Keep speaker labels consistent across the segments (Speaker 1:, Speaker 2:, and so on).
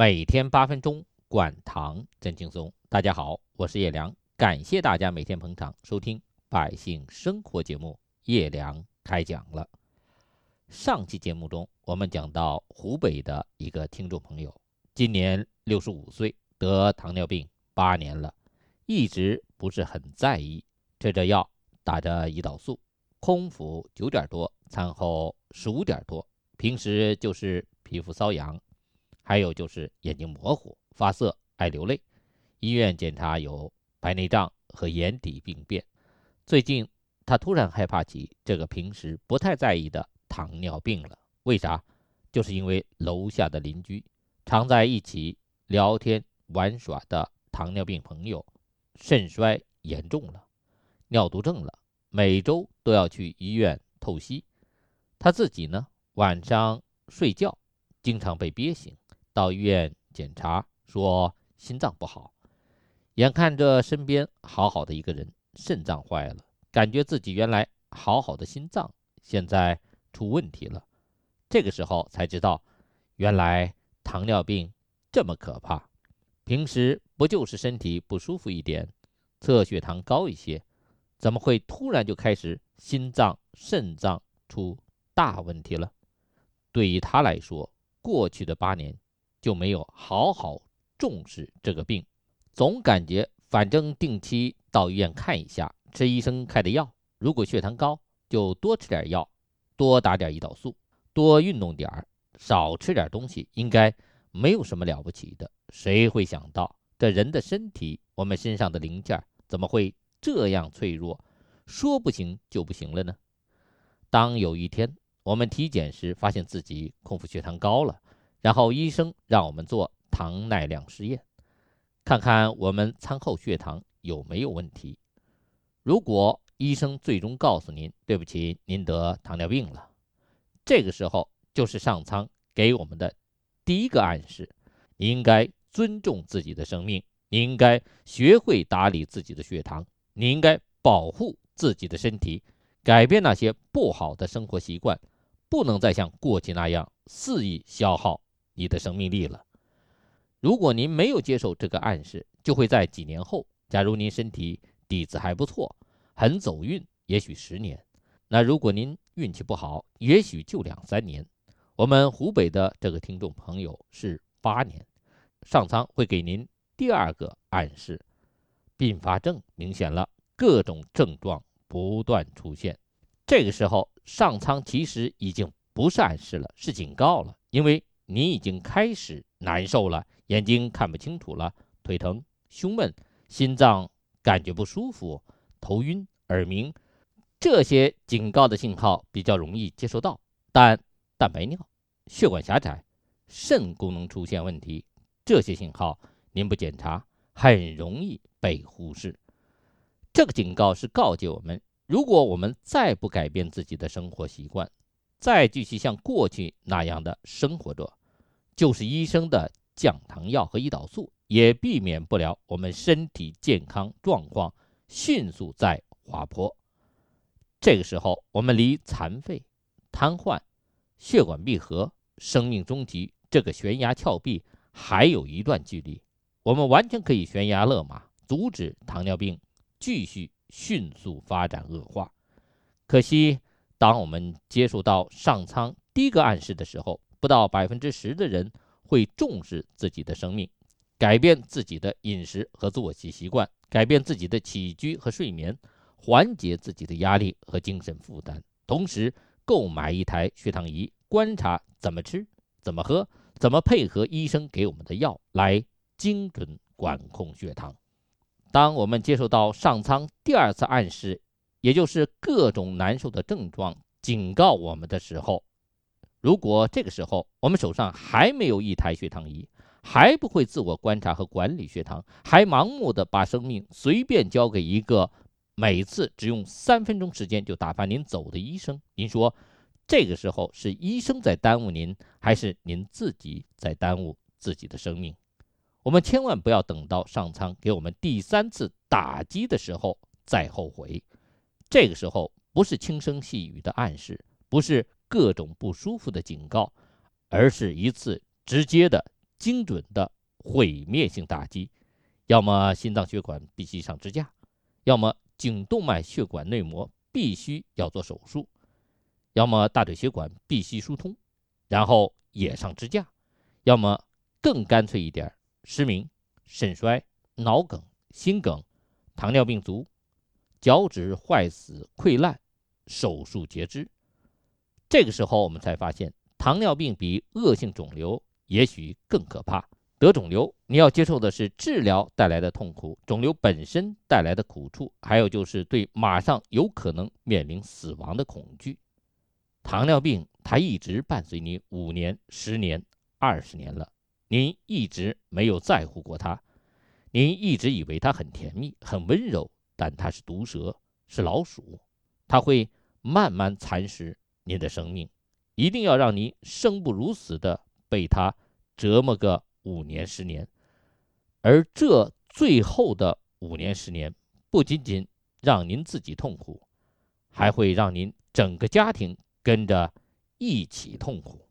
Speaker 1: 每天八分钟，管糖真轻松。大家好，我是叶良，感谢大家每天捧场收听百姓生活节目。叶良开讲了。上期节目中，我们讲到湖北的一个听众朋友，今年六十五岁，得糖尿病八年了，一直不是很在意，吃着药，打着胰岛素，空腹九点多，餐后十五点多，平时就是皮肤瘙痒。还有就是眼睛模糊、发涩、爱流泪，医院检查有白内障和眼底病变。最近他突然害怕起这个平时不太在意的糖尿病了。为啥？就是因为楼下的邻居常在一起聊天玩耍的糖尿病朋友肾衰严重了，尿毒症了，每周都要去医院透析。他自己呢，晚上睡觉经常被憋醒。到医院检查，说心脏不好。眼看着身边好好的一个人肾脏坏了，感觉自己原来好好的心脏现在出问题了。这个时候才知道，原来糖尿病这么可怕。平时不就是身体不舒服一点，测血糖高一些，怎么会突然就开始心脏、肾脏出大问题了？对于他来说，过去的八年。就没有好好重视这个病，总感觉反正定期到医院看一下，吃医生开的药。如果血糖高，就多吃点药，多打点胰岛素，多运动点儿，少吃点东西，应该没有什么了不起的。谁会想到这人的身体，我们身上的零件怎么会这样脆弱，说不行就不行了呢？当有一天我们体检时发现自己空腹血糖高了。然后医生让我们做糖耐量试验，看看我们餐后血糖有没有问题。如果医生最终告诉您对不起，您得糖尿病了，这个时候就是上苍给我们的第一个暗示：你应该尊重自己的生命，你应该学会打理自己的血糖，你应该保护自己的身体，改变那些不好的生活习惯，不能再像过去那样肆意消耗。你的生命力了。如果您没有接受这个暗示，就会在几年后，假如您身体底子还不错，很走运，也许十年。那如果您运气不好，也许就两三年。我们湖北的这个听众朋友是八年，上苍会给您第二个暗示，并发症明显了，各种症状不断出现。这个时候，上苍其实已经不是暗示了，是警告了，因为。你已经开始难受了，眼睛看不清楚了，腿疼、胸闷、心脏感觉不舒服、头晕、耳鸣，这些警告的信号比较容易接收到。但蛋白尿、血管狭窄、肾功能出现问题，这些信号您不检查，很容易被忽视。这个警告是告诫我们：如果我们再不改变自己的生活习惯，再继续像过去那样的生活着，就是医生的降糖药和胰岛素，也避免不了我们身体健康状况迅速在滑坡。这个时候，我们离残废、瘫痪、血管闭合、生命终极这个悬崖峭壁还有一段距离。我们完全可以悬崖勒马，阻止糖尿病继续迅速发展恶化。可惜，当我们接触到上苍第一个暗示的时候，不到百分之十的人会重视自己的生命，改变自己的饮食和作息习惯，改变自己的起居和睡眠，缓解自己的压力和精神负担，同时购买一台血糖仪，观察怎么吃、怎么喝、怎么配合医生给我们的药来精准管控血糖。当我们接受到上苍第二次暗示，也就是各种难受的症状警告我们的时候，如果这个时候我们手上还没有一台血糖仪，还不会自我观察和管理血糖，还盲目的把生命随便交给一个每次只用三分钟时间就打发您走的医生，您说这个时候是医生在耽误您，还是您自己在耽误自己的生命？我们千万不要等到上苍给我们第三次打击的时候再后悔。这个时候不是轻声细语的暗示，不是。各种不舒服的警告，而是一次直接的精准的毁灭性打击，要么心脏血管必须上支架，要么颈动脉血管内膜必须要做手术，要么大腿血管必须疏通，然后也上支架，要么更干脆一点，失明、肾衰、脑梗、心梗、糖尿病足、脚趾坏死溃烂，手术截肢。这个时候，我们才发现，糖尿病比恶性肿瘤也许更可怕。得肿瘤，你要接受的是治疗带来的痛苦，肿瘤本身带来的苦处，还有就是对马上有可能面临死亡的恐惧。糖尿病，它一直伴随你五年、十年、二十年了，您一直没有在乎过它，您一直以为它很甜蜜、很温柔，但它是毒蛇，是老鼠，它会慢慢蚕食。您的生命一定要让您生不如死的被他折磨个五年十年，而这最后的五年十年，不仅仅让您自己痛苦，还会让您整个家庭跟着一起痛苦。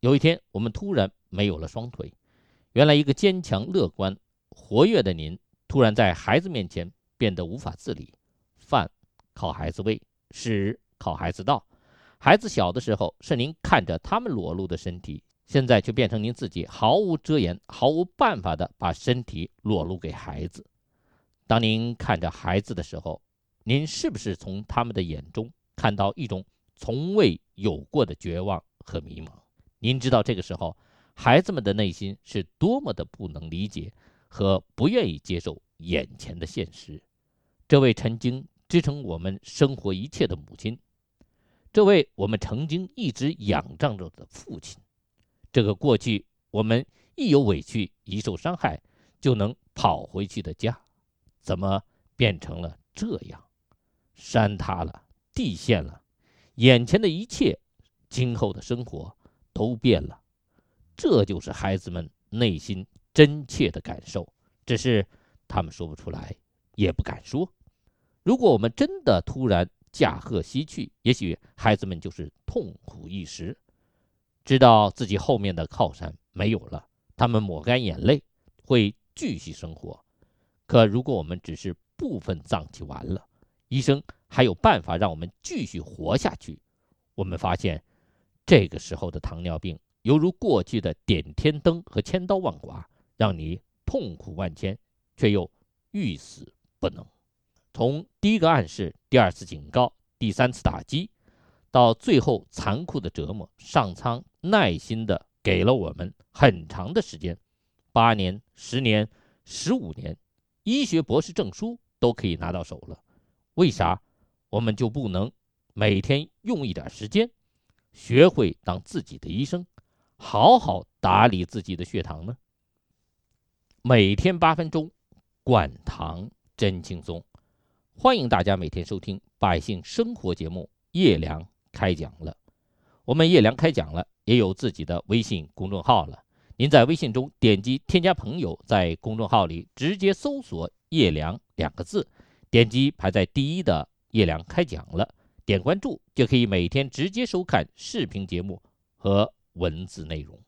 Speaker 1: 有一天，我们突然没有了双腿，原来一个坚强、乐观、活跃的您，突然在孩子面前变得无法自理，饭靠孩子喂，屎靠孩子倒。孩子小的时候是您看着他们裸露的身体，现在却变成您自己毫无遮掩、毫无办法的把身体裸露给孩子。当您看着孩子的时候，您是不是从他们的眼中看到一种从未有过的绝望和迷茫？您知道这个时候孩子们的内心是多么的不能理解和不愿意接受眼前的现实。这位曾经支撑我们生活一切的母亲。这位我们曾经一直仰仗着的父亲，这个过去我们一有委屈、一受伤害就能跑回去的家，怎么变成了这样？山塌了，地陷了，眼前的一切，今后的生活都变了。这就是孩子们内心真切的感受，只是他们说不出来，也不敢说。如果我们真的突然……驾鹤西去，也许孩子们就是痛苦一时，知道自己后面的靠山没有了，他们抹干眼泪，会继续生活。可如果我们只是部分脏器完了，医生还有办法让我们继续活下去。我们发现，这个时候的糖尿病犹如过去的点天灯和千刀万剐，让你痛苦万千，却又欲死不能。从第一个暗示、第二次警告、第三次打击，到最后残酷的折磨，上苍耐心地给了我们很长的时间，八年、十年、十五年，医学博士证书都可以拿到手了。为啥我们就不能每天用一点时间，学会当自己的医生，好好打理自己的血糖呢？每天八分钟，管糖真轻松。欢迎大家每天收听百姓生活节目《叶良开讲了》。我们叶良开讲了也有自己的微信公众号了。您在微信中点击添加朋友，在公众号里直接搜索“叶良”两个字，点击排在第一的“叶良开讲了”，点关注就可以每天直接收看视频节目和文字内容。